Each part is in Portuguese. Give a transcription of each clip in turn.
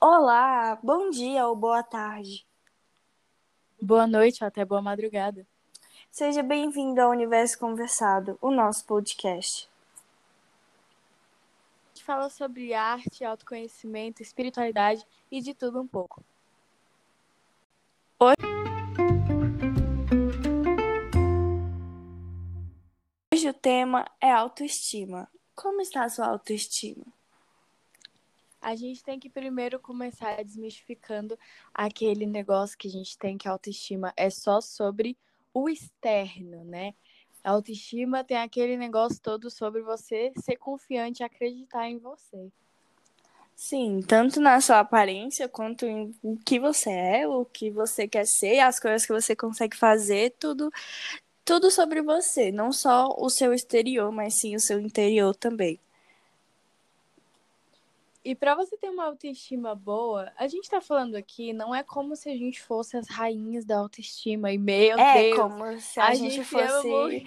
Olá, bom dia ou boa tarde. Boa noite ou até boa madrugada. Seja bem-vindo ao Universo Conversado, o nosso podcast. A gente fala sobre arte, autoconhecimento, espiritualidade e de tudo um pouco. Hoje o tema é autoestima. Como está a sua autoestima? A gente tem que primeiro começar desmistificando aquele negócio que a gente tem que a autoestima é só sobre o externo, né? A autoestima tem aquele negócio todo sobre você ser confiante e acreditar em você. Sim, tanto na sua aparência quanto em o que você é, o que você quer ser, as coisas que você consegue fazer, tudo tudo sobre você, não só o seu exterior, mas sim o seu interior também. E para você ter uma autoestima boa, a gente tá falando aqui, não é como se a gente fosse as rainhas da autoestima. E meu é Deus, como se a, a gente, gente fosse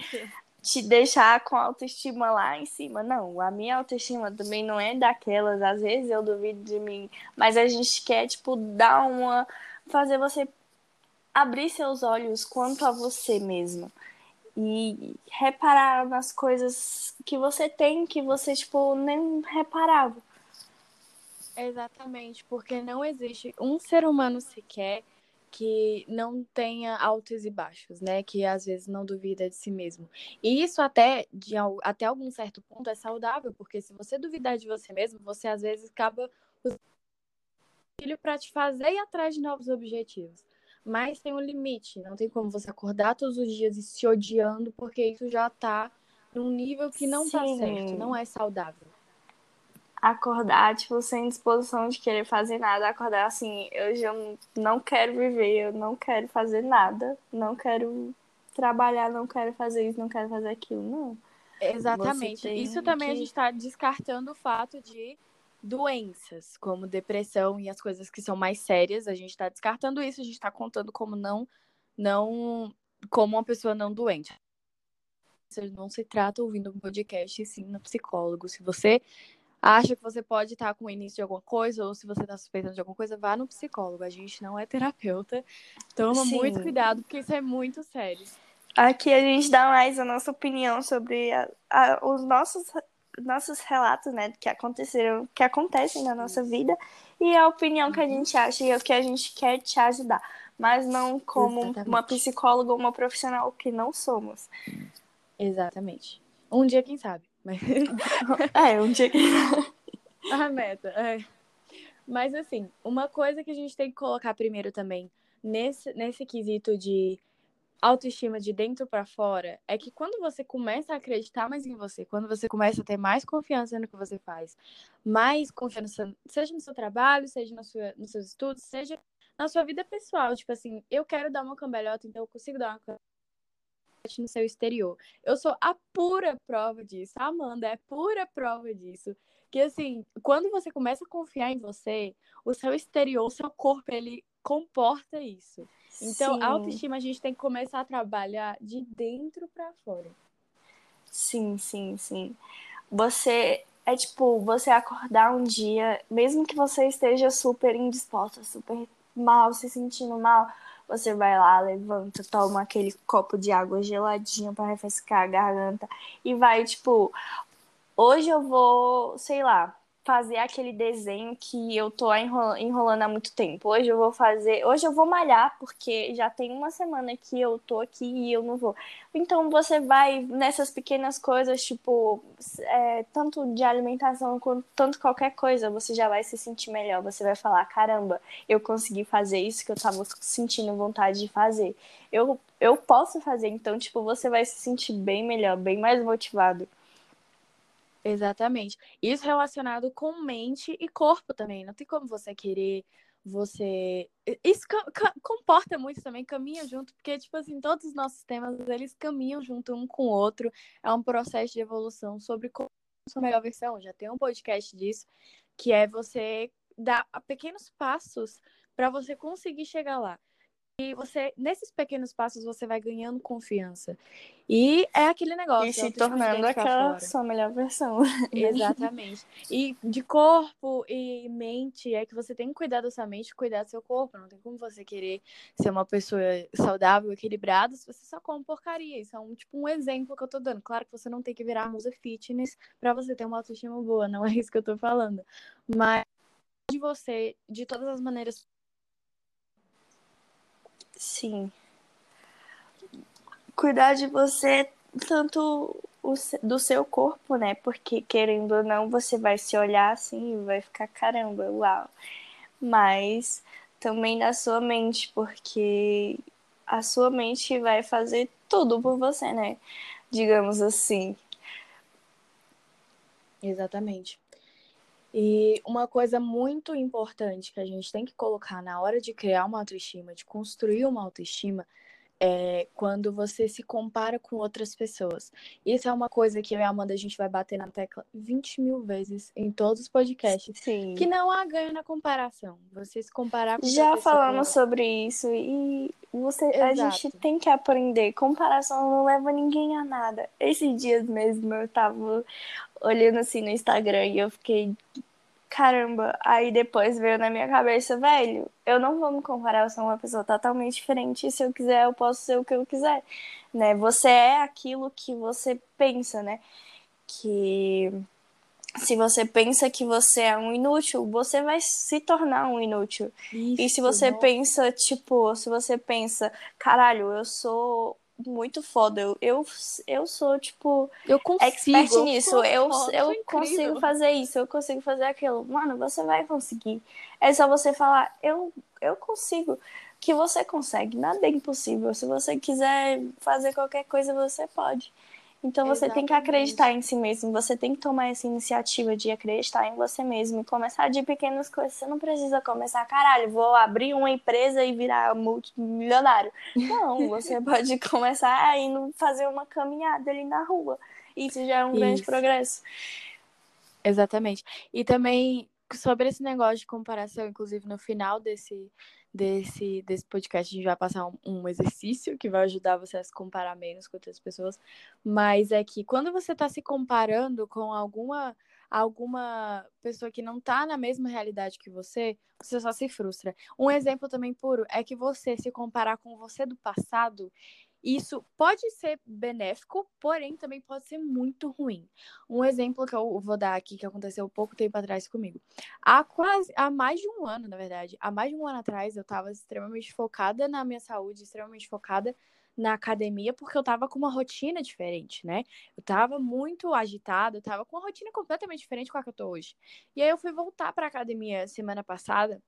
te deixar com a autoestima lá em cima. Não, a minha autoestima também não é daquelas. Às vezes eu duvido de mim, mas a gente quer, tipo, dar uma. fazer você abrir seus olhos quanto a você mesmo. E reparar nas coisas que você tem que você, tipo, nem reparava. Exatamente, porque não existe um ser humano sequer que não tenha altos e baixos, né? Que às vezes não duvida de si mesmo. E isso até, de, até algum certo ponto é saudável, porque se você duvidar de você mesmo, você às vezes acaba usando filho para te fazer ir atrás de novos objetivos. Mas tem um limite, não tem como você acordar todos os dias e se odiando, porque isso já tá num nível que não tá Sim. certo, não é saudável. Acordar, tipo, sem disposição de querer fazer nada, acordar assim, eu já não quero viver, eu não quero fazer nada, não quero trabalhar, não quero fazer isso, não quero fazer aquilo, não. Exatamente. Isso também a que- gente está descartando o fato de doenças, como depressão e as coisas que são mais sérias. A gente está descartando isso, a gente está contando como não, não, como uma pessoa não doente. Você não se trata ouvindo um podcast, sim no psicólogo. Se você acha que você pode estar com o início de alguma coisa, ou se você está suspeitando de alguma coisa, vá no psicólogo. A gente não é terapeuta. Toma Sim. muito cuidado, porque isso é muito sério. Aqui a gente dá mais a nossa opinião sobre a- a- os nossos, nossos relatos, né, que aconteceram, que acontecem na nossa vida e a opinião que a gente acha e o que a gente quer te ajudar, mas não como Exatamente. uma psicóloga ou uma profissional que não somos. Exatamente. Um dia, quem sabe. Mas... É, um dia A meta, é. Mas assim, uma coisa que a gente tem que colocar primeiro também nesse, nesse quesito de autoestima de dentro pra fora é que quando você começa a acreditar mais em você, quando você começa a ter mais confiança no que você faz, mais confiança, seja no seu trabalho, seja na sua, nos seus estudos, seja na sua vida pessoal, tipo assim, eu quero dar uma cambalhota, então eu consigo dar uma cambalhota no seu exterior. Eu sou a pura prova disso. A Amanda é pura prova disso. Que assim, quando você começa a confiar em você, o seu exterior, o seu corpo, ele comporta isso. Então, Sim. a autoestima a gente tem que começar a trabalhar de dentro pra fora. Sim, sim, sim. Você é tipo, você acordar um dia, mesmo que você esteja super indisposta, super mal, se sentindo mal, você vai lá, levanta, toma aquele copo de água geladinha para refrescar a garganta e vai, tipo, hoje eu vou, sei lá, fazer aquele desenho que eu tô enrola- enrolando há muito tempo. Hoje eu vou fazer, hoje eu vou malhar porque já tem uma semana que eu tô aqui e eu não vou. Então você vai nessas pequenas coisas, tipo, é, tanto de alimentação quanto tanto qualquer coisa, você já vai se sentir melhor. Você vai falar, caramba, eu consegui fazer isso que eu tava sentindo vontade de fazer. Eu, eu posso fazer, então, tipo, você vai se sentir bem melhor, bem mais motivado. Exatamente. Isso relacionado com mente e corpo também. Não tem como você querer, você. Isso comporta muito também, caminha junto, porque, tipo assim, todos os nossos temas, eles caminham junto um com o outro. É um processo de evolução sobre como sua melhor versão. Já tem um podcast disso, que é você dar pequenos passos para você conseguir chegar lá. E você, nesses pequenos passos, você vai ganhando confiança. E é aquele negócio. E se tornando aquela sua melhor versão. Exatamente. E de corpo e mente, é que você tem que cuidar da sua mente cuidar do seu corpo. Não tem como você querer ser uma pessoa saudável, equilibrada, se você só come porcaria. Isso é um, tipo um exemplo que eu tô dando. Claro que você não tem que virar musa fitness para você ter uma autoestima boa, não é isso que eu tô falando. Mas de você, de todas as maneiras Sim. Cuidar de você, tanto do seu corpo, né? Porque querendo ou não, você vai se olhar assim e vai ficar caramba, uau. Mas também da sua mente, porque a sua mente vai fazer tudo por você, né? Digamos assim. Exatamente. E uma coisa muito importante que a gente tem que colocar na hora de criar uma autoestima, de construir uma autoestima, é quando você se compara com outras pessoas. Isso é uma coisa que eu e a Amanda a gente vai bater na tecla 20 mil vezes em todos os podcasts. Sim. Que não há ganho na comparação. Você se comparar com Já falamos sobre isso e você, a gente tem que aprender. Comparação não leva ninguém a nada. Esses dias mesmo eu tava olhando assim no Instagram e eu fiquei caramba, aí depois veio na minha cabeça, velho, eu não vou me comparar, eu sou uma pessoa totalmente diferente, e se eu quiser, eu posso ser o que eu quiser, né? Você é aquilo que você pensa, né? Que se você pensa que você é um inútil, você vai se tornar um inútil. Isso, e se você pensa, tipo, se você pensa, caralho, eu sou muito foda. Eu, eu, eu sou, tipo, eu consigo, expert nisso. Eu, eu, eu consigo fazer isso, eu consigo fazer aquilo. Mano, você vai conseguir. É só você falar, eu, eu consigo. Que você consegue, nada é impossível. Se você quiser fazer qualquer coisa, você pode. Então você Exatamente. tem que acreditar em si mesmo, você tem que tomar essa iniciativa de acreditar em você mesmo e começar de pequenas coisas. Você não precisa começar, caralho, vou abrir uma empresa e virar multimilionário. Não, você pode começar indo fazer uma caminhada ali na rua. Isso já é um Isso. grande progresso. Exatamente. E também sobre esse negócio de comparação, inclusive no final desse desse, desse podcast, a gente vai passar um, um, exercício que vai ajudar você a se comparar menos com outras pessoas. Mas é que quando você está se comparando com alguma alguma pessoa que não está na mesma realidade que você, você só se frustra. Um exemplo também puro é que você se comparar com você do passado isso pode ser benéfico, porém também pode ser muito ruim. Um exemplo que eu vou dar aqui, que aconteceu pouco tempo atrás comigo. Há quase, há mais de um ano, na verdade, há mais de um ano atrás, eu estava extremamente focada na minha saúde, extremamente focada na academia, porque eu estava com uma rotina diferente, né? Eu estava muito agitada, eu estava com uma rotina completamente diferente com a que eu tô hoje. E aí eu fui voltar para academia semana passada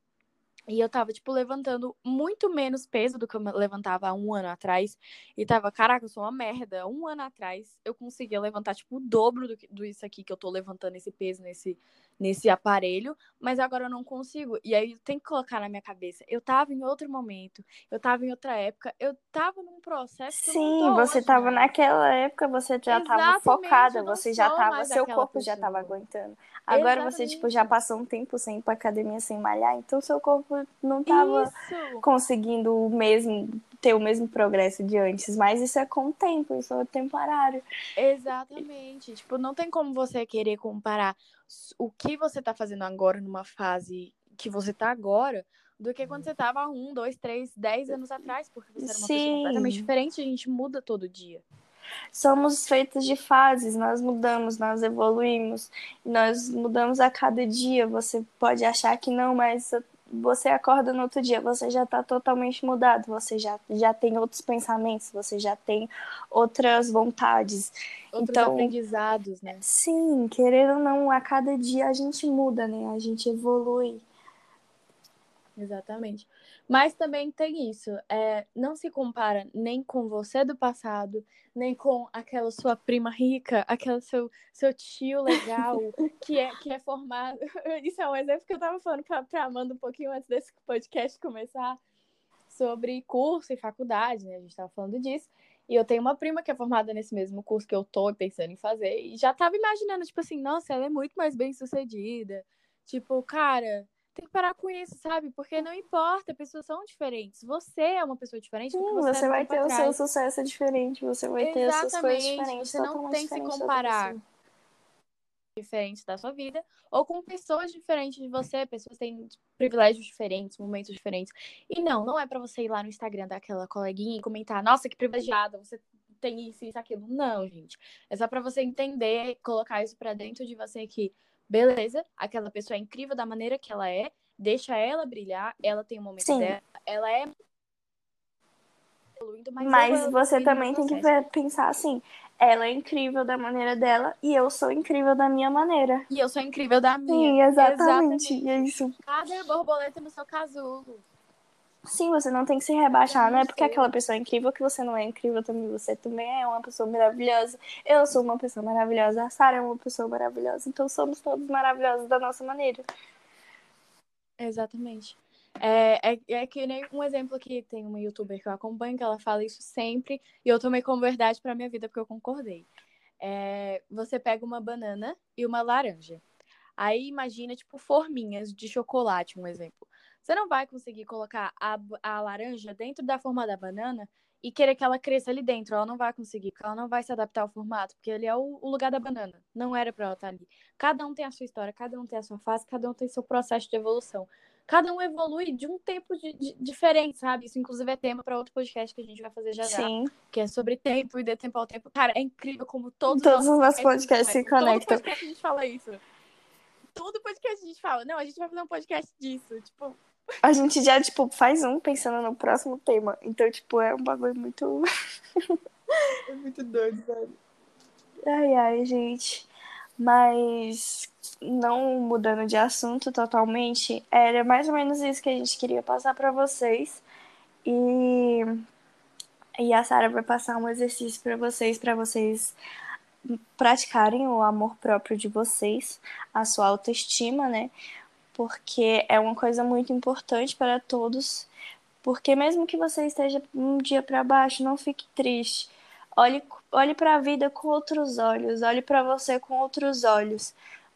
e eu tava, tipo, levantando muito menos peso do que eu levantava há um ano atrás. E tava, caraca, eu sou uma merda. Um ano atrás eu conseguia levantar, tipo, o dobro do, que, do isso aqui que eu tô levantando esse peso nesse, nesse aparelho. Mas agora eu não consigo. E aí tem que colocar na minha cabeça. Eu tava em outro momento, eu tava em outra época, eu tava num processo. Sim, você hoje, tava né? naquela época, você já Exatamente, tava focada, você já tava, seu corpo pessoa. já tava aguentando. Agora Exatamente. você, tipo, já passou um tempo sem ir pra academia, sem malhar, então seu corpo não tava isso. conseguindo o mesmo, ter o mesmo progresso de antes. Mas isso é com o tempo, isso é temporário. Exatamente. Tipo, não tem como você querer comparar o que você tá fazendo agora numa fase que você tá agora do que quando você tava um, dois, três, dez anos atrás, porque você era uma Sim. pessoa completamente diferente, a gente muda todo dia. Somos feitos de fases, nós mudamos, nós evoluímos, nós mudamos a cada dia. Você pode achar que não, mas você acorda no outro dia, você já está totalmente mudado, você já, já tem outros pensamentos, você já tem outras vontades. Outros então, aprendizados, né? Sim, querendo ou não, a cada dia a gente muda, né? A gente evolui. Exatamente. Mas também tem isso, é, não se compara nem com você do passado, nem com aquela sua prima rica, aquele seu, seu tio legal, que é, que é formado. Isso é um exemplo que eu tava falando pra, pra Amanda um pouquinho antes desse podcast começar, sobre curso e faculdade, né? A gente tava falando disso. E eu tenho uma prima que é formada nesse mesmo curso que eu tô pensando em fazer, e já tava imaginando, tipo assim, nossa, ela é muito mais bem sucedida. Tipo, cara tem que parar com isso, sabe? Porque não importa, pessoas são diferentes. Você é uma pessoa diferente. Sim, você, você vai ter o seu sucesso diferente, você vai ter as suas coisas diferentes. Você não tem que se comparar diferentes da sua vida, ou com pessoas diferentes de você, pessoas têm privilégios diferentes, momentos diferentes. E não, não é para você ir lá no Instagram daquela coleguinha e comentar, nossa, que privilegiada, você tem isso, isso, aquilo. Não, gente. É só para você entender, colocar isso para dentro de você que beleza, aquela pessoa é incrível da maneira que ela é, deixa ela brilhar, ela tem um momento Sim. dela, ela é mas, mas você também tem que pensar assim, ela é incrível da maneira dela e eu sou incrível da minha maneira. E eu sou incrível da minha. Sim, exatamente. exatamente. É isso. Cada borboleta no seu casulo. Sim, você não tem que se rebaixar, não é porque aquela pessoa é incrível que você não é incrível também. Você também é uma pessoa maravilhosa. Eu sou uma pessoa maravilhosa. A Sara é uma pessoa maravilhosa. Então somos todos maravilhosos da nossa maneira. Exatamente. É, é, é que nem um exemplo aqui, tem uma youtuber que eu acompanho que ela fala isso sempre e eu tomei como verdade pra minha vida porque eu concordei. É, você pega uma banana e uma laranja. Aí imagina, tipo, forminhas de chocolate, um exemplo. Você não vai conseguir colocar a, a laranja dentro da forma da banana e querer que ela cresça ali dentro. Ela não vai conseguir, porque ela não vai se adaptar ao formato, porque ele é o, o lugar da banana. Não era para ela estar ali. Cada um tem a sua história, cada um tem a sua fase, cada um tem seu processo de evolução. Cada um evolui de um tempo de, de, diferente, sabe? Isso, inclusive, é tema para outro podcast que a gente vai fazer já Sim. já. Que é sobre tempo e de tempo ao tempo. Cara, é incrível como todos, todos os nossos podcasts, podcasts se conectam. Todo podcast a gente fala isso. Todo podcast a gente fala. Não, a gente vai fazer um podcast disso. Tipo, a gente já, tipo, faz um pensando no próximo tema. Então, tipo, é um bagulho muito. é muito doido, velho. Ai, ai, gente. Mas, não mudando de assunto totalmente, era mais ou menos isso que a gente queria passar para vocês. E, e a Sara vai passar um exercício para vocês, para vocês praticarem o amor próprio de vocês, a sua autoestima, né? porque é uma coisa muito importante para todos. Porque mesmo que você esteja um dia para baixo, não fique triste. Olhe, olhe para a vida com outros olhos, olhe para você com outros olhos,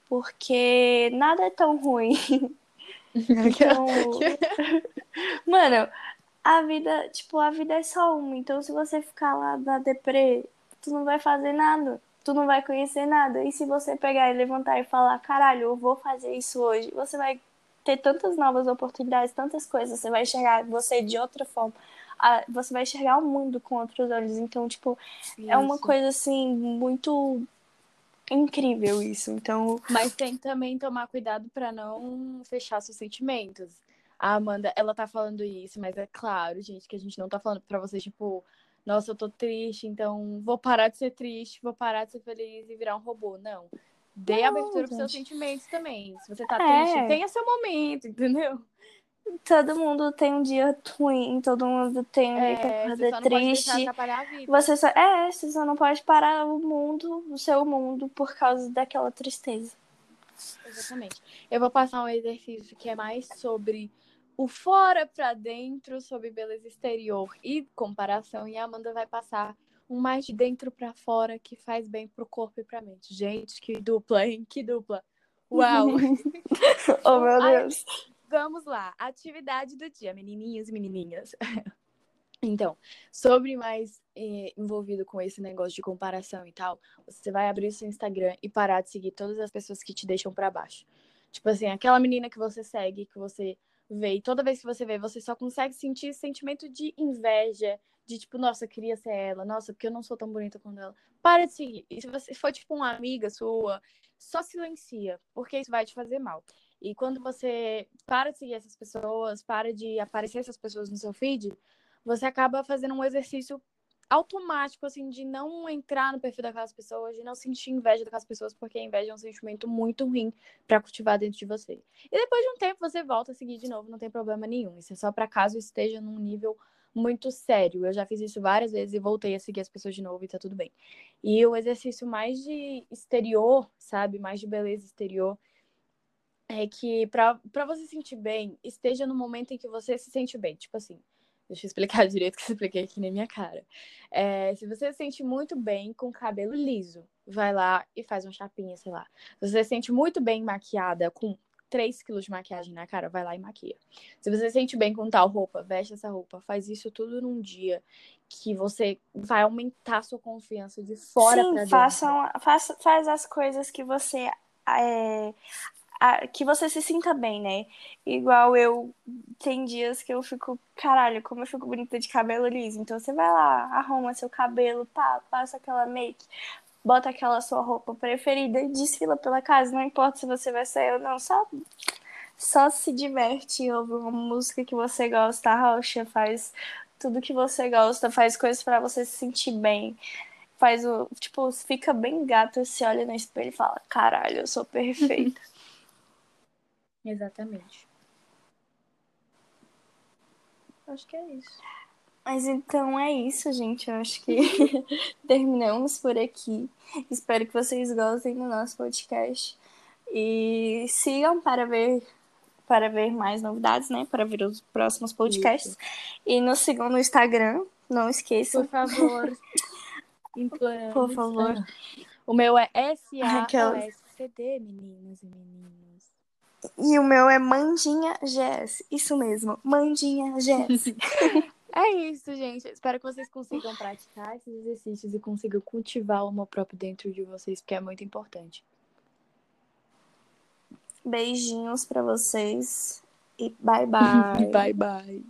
porque nada é tão ruim. então, mano, a vida, tipo, a vida é só uma. Então, se você ficar lá na deprê, tu não vai fazer nada tu não vai conhecer nada. E se você pegar e levantar e falar, caralho, eu vou fazer isso hoje, você vai ter tantas novas oportunidades, tantas coisas, você vai enxergar você de outra forma. Você vai enxergar o mundo com outros olhos. Então, tipo, isso. é uma coisa assim, muito incrível isso. Então. Mas tem também tomar cuidado para não fechar seus sentimentos. A Amanda, ela tá falando isso, mas é claro, gente, que a gente não tá falando pra vocês, tipo, nossa, eu tô triste, então vou parar de ser triste, vou parar de ser feliz e virar um robô. Não. Dê não, abertura pros seus sentimentos também. Se você tá é. triste, tenha seu momento, entendeu? Todo mundo tem um dia ruim, todo mundo tem um é, dia que acorda triste. Você só, é, você só não pode parar o mundo, o seu mundo, por causa daquela tristeza. Exatamente. Eu vou passar um exercício que é mais sobre o fora para dentro sobre beleza exterior e comparação e a Amanda vai passar um mais de dentro para fora que faz bem pro corpo e pra mente. Gente, que dupla, hein? Que dupla. Uau! oh, meu Deus. vamos lá. Atividade do dia, menininhos e menininhas. Então, sobre mais eh, envolvido com esse negócio de comparação e tal, você vai abrir o seu Instagram e parar de seguir todas as pessoas que te deixam para baixo. Tipo assim, aquela menina que você segue, que você vê. E toda vez que você vê, você só consegue sentir esse sentimento de inveja, de tipo, nossa, queria ser ela, nossa, porque eu não sou tão bonita quanto ela. Para de seguir. E se você for, tipo, uma amiga sua, só silencia, porque isso vai te fazer mal. E quando você para de seguir essas pessoas, para de aparecer essas pessoas no seu feed, você acaba fazendo um exercício automático, assim, de não entrar no perfil daquelas pessoas, de não sentir inveja daquelas pessoas, porque a inveja é um sentimento muito ruim para cultivar dentro de você. E depois de um tempo você volta a seguir de novo, não tem problema nenhum. Isso é só para caso esteja num nível muito sério. Eu já fiz isso várias vezes e voltei a seguir as pessoas de novo e tá tudo bem. E o exercício mais de exterior, sabe? Mais de beleza exterior, é que para você sentir bem, esteja no momento em que você se sente bem. Tipo assim, Deixa eu explicar direito que eu expliquei aqui na minha cara. É, se você se sente muito bem com cabelo liso, vai lá e faz uma chapinha, sei lá. Se você se sente muito bem maquiada com 3 quilos de maquiagem na cara, vai lá e maquia. Se você se sente bem com tal roupa, veste essa roupa. Faz isso tudo num dia que você vai aumentar sua confiança de fora Sim, pra dentro. façam, faça, faz as coisas que você é, a- que você se sinta bem, né? Igual eu, tem dias que eu fico, caralho, como eu fico bonita de cabelo liso. Então você vai lá, arruma seu cabelo, pá, passa aquela make, bota aquela sua roupa preferida e desfila pela casa. Não importa se você vai sair ou não, só, só se diverte, ouve uma música que você gosta, rocha, faz tudo que você gosta, faz coisas pra você se sentir bem. Faz o, tipo, fica bem gato, se olha no espelho e fala, caralho, eu sou perfeita. Exatamente. Acho que é isso. Mas então é isso, gente. Eu acho que terminamos por aqui. Espero que vocês gostem do nosso podcast. E sigam para ver para ver mais novidades, né? Para ver os próximos podcasts. E nos sigam no Instagram. Não esqueçam. Por favor. Por favor. O meu é. S-A-O-S-C-D, meninas e meninos. E o meu é Mandinha GS. Isso mesmo, Mandinha GS. É isso, gente. Espero que vocês consigam praticar esses exercícios e consigam cultivar o amor próprio dentro de vocês, porque é muito importante. Beijinhos para vocês. E bye bye. bye, bye.